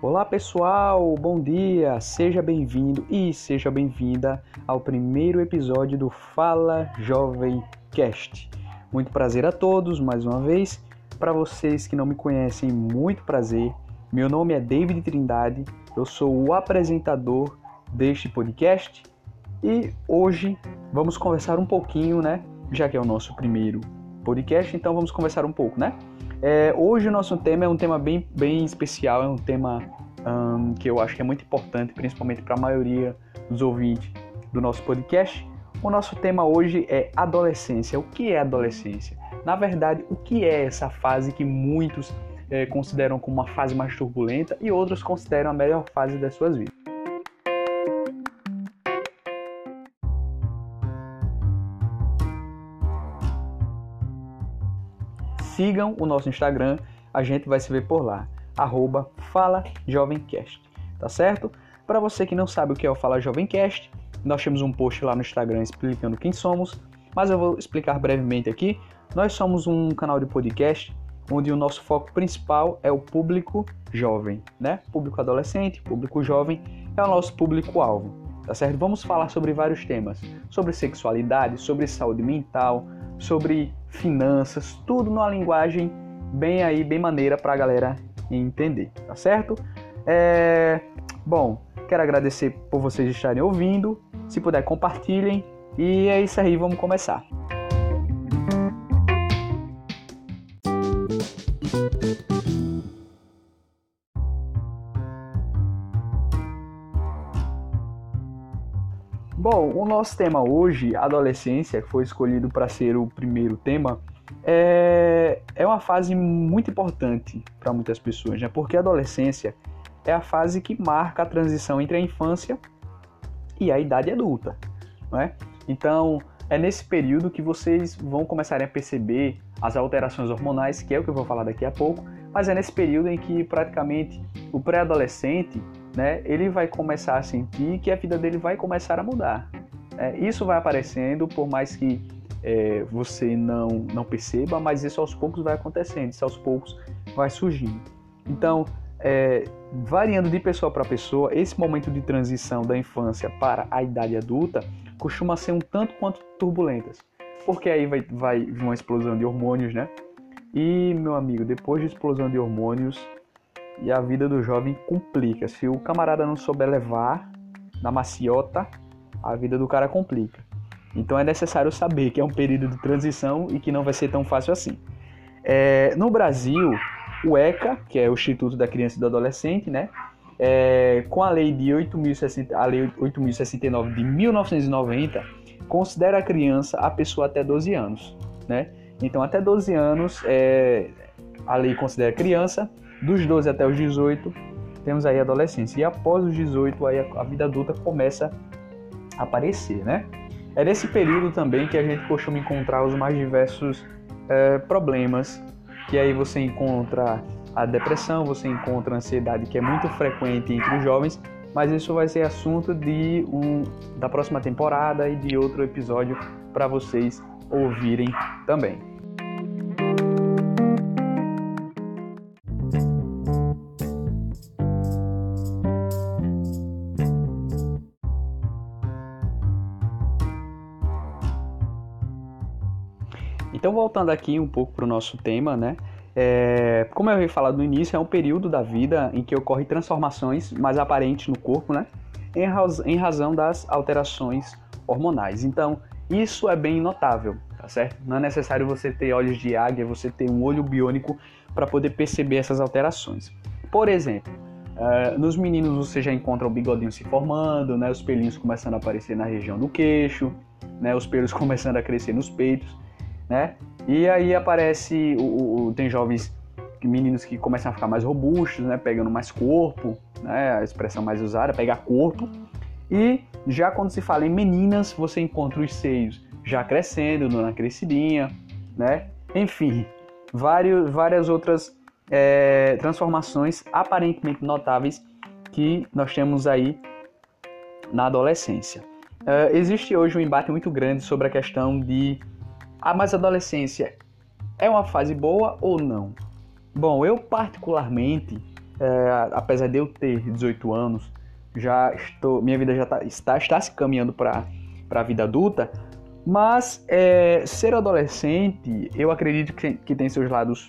Olá pessoal, bom dia, seja bem-vindo e seja bem-vinda ao primeiro episódio do Fala Jovem Cast. Muito prazer a todos mais uma vez. Para vocês que não me conhecem, muito prazer. Meu nome é David Trindade, eu sou o apresentador deste podcast e hoje vamos conversar um pouquinho, né? Já que é o nosso primeiro podcast, então vamos conversar um pouco, né? É, hoje o nosso tema é um tema bem, bem especial, é um tema um, que eu acho que é muito importante, principalmente para a maioria dos ouvintes do nosso podcast. O nosso tema hoje é adolescência. O que é adolescência? Na verdade, o que é essa fase que muitos é, consideram como uma fase mais turbulenta e outros consideram a melhor fase das suas vidas? Sigam o nosso Instagram, a gente vai se ver por lá, arroba Fala Jovemcast, tá certo? Para você que não sabe o que é o Fala Jovemcast, nós temos um post lá no Instagram explicando quem somos, mas eu vou explicar brevemente aqui. Nós somos um canal de podcast onde o nosso foco principal é o público jovem, né? Público adolescente, público jovem é o nosso público-alvo, tá certo? Vamos falar sobre vários temas, sobre sexualidade, sobre saúde mental, sobre finanças, tudo numa linguagem bem aí, bem maneira para a galera entender, tá certo? É... Bom, quero agradecer por vocês estarem ouvindo. Se puder, compartilhem. E é isso aí, vamos começar. Bom, o nosso tema hoje, adolescência, que foi escolhido para ser o primeiro tema, é, é uma fase muito importante para muitas pessoas, né? Porque a adolescência é a fase que marca a transição entre a infância e a idade adulta, não é? Então, é nesse período que vocês vão começar a perceber as alterações hormonais, que é o que eu vou falar daqui a pouco, mas é nesse período em que praticamente o pré-adolescente né, ele vai começar a sentir que a vida dele vai começar a mudar. É, isso vai aparecendo, por mais que é, você não, não perceba, mas isso aos poucos vai acontecendo, isso aos poucos vai surgindo. Então, é, variando de pessoa para pessoa, esse momento de transição da infância para a idade adulta costuma ser um tanto quanto turbulentas, porque aí vai, vai uma explosão de hormônios, né? E, meu amigo, depois de explosão de hormônios, e a vida do jovem complica. Se o camarada não souber levar na maciota, a vida do cara complica. Então é necessário saber que é um período de transição e que não vai ser tão fácil assim. É, no Brasil, o ECA, que é o Instituto da Criança e do Adolescente, né, é, com a lei de 8.060, a lei 8.069 de 1990, considera a criança a pessoa até 12 anos, né? Então até 12 anos é, a lei considera criança dos 12 até os 18, temos aí a adolescência. E após os 18, aí a, vida adulta começa a aparecer, né? É nesse período também que a gente costuma encontrar os mais diversos é, problemas, que aí você encontra a depressão, você encontra a ansiedade, que é muito frequente entre os jovens, mas isso vai ser assunto de um, da próxima temporada e de outro episódio para vocês ouvirem também. Então, voltando aqui um pouco para o nosso tema, né? É, como eu havia falado no início, é um período da vida em que ocorrem transformações mais aparentes no corpo, né? Em, raz em razão das alterações hormonais. Então, isso é bem notável, tá certo? Não é necessário você ter olhos de águia, você ter um olho biônico para poder perceber essas alterações. Por exemplo, uh, nos meninos você já encontra o bigodinho se formando, né? Os pelinhos começando a aparecer na região do queixo, né? Os pelos começando a crescer nos peitos né? E aí aparece o, o, tem jovens meninos que começam a ficar mais robustos, né? Pegando mais corpo, né? A expressão mais usada, pegar corpo. E já quando se fala em meninas, você encontra os seios já crescendo, na crescidinha, né? Enfim, vários, várias outras é, transformações aparentemente notáveis que nós temos aí na adolescência. Uh, existe hoje um embate muito grande sobre a questão de ah, mas adolescência é uma fase boa ou não? Bom, eu particularmente é, apesar de eu ter 18 anos, já estou, minha vida já tá, está, está se caminhando para a vida adulta, mas é, ser adolescente, eu acredito que, que tem seus lados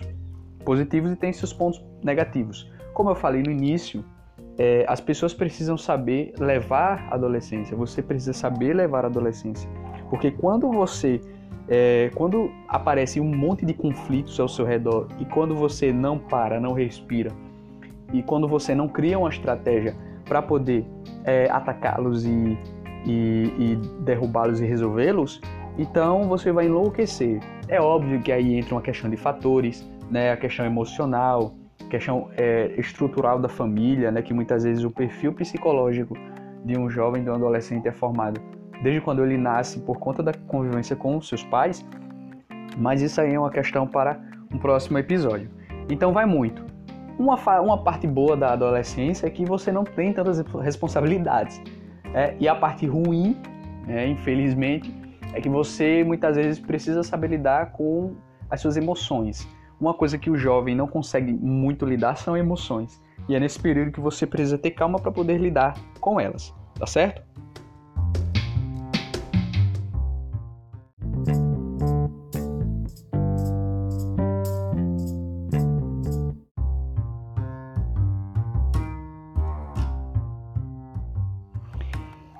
positivos e tem seus pontos negativos. Como eu falei no início, é, as pessoas precisam saber levar a adolescência. Você precisa saber levar a adolescência, porque quando você é, quando aparece um monte de conflitos ao seu redor e quando você não para, não respira e quando você não cria uma estratégia para poder é, atacá-los e, e, e derrubá-los e resolvê-los, então você vai enlouquecer. É óbvio que aí entra uma questão de fatores, né, a questão emocional, questão é, estrutural da família, né, que muitas vezes o perfil psicológico de um jovem, de um adolescente é formado desde quando ele nasce por conta da convivência com os seus pais, mas isso aí é uma questão para um próximo episódio. Então vai muito. Uma, uma parte boa da adolescência é que você não tem tantas responsabilidades. É, e a parte ruim, é, infelizmente, é que você muitas vezes precisa saber lidar com as suas emoções. Uma coisa que o jovem não consegue muito lidar são emoções. E é nesse período que você precisa ter calma para poder lidar com elas, tá certo?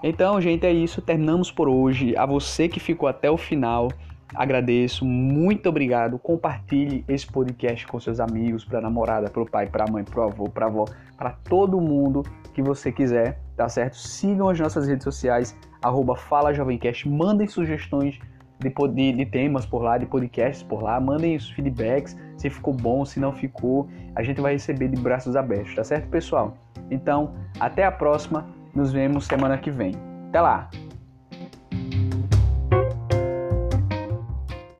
Então, gente, é isso. Terminamos por hoje. A você que ficou até o final, agradeço. Muito obrigado. Compartilhe esse podcast com seus amigos, para namorada, para o pai, para a mãe, para o avô, para a avó, para todo mundo que você quiser, tá certo? Sigam as nossas redes sociais, arroba Fala Jovemcast. Mandem sugestões de, de, de, temas por lá, de podcasts por lá. Mandem os feedbacks, se ficou bom, se não ficou. A gente vai receber de braços abertos, tá certo, pessoal? Então, até a próxima. Nos vemos semana que vem. Até lá!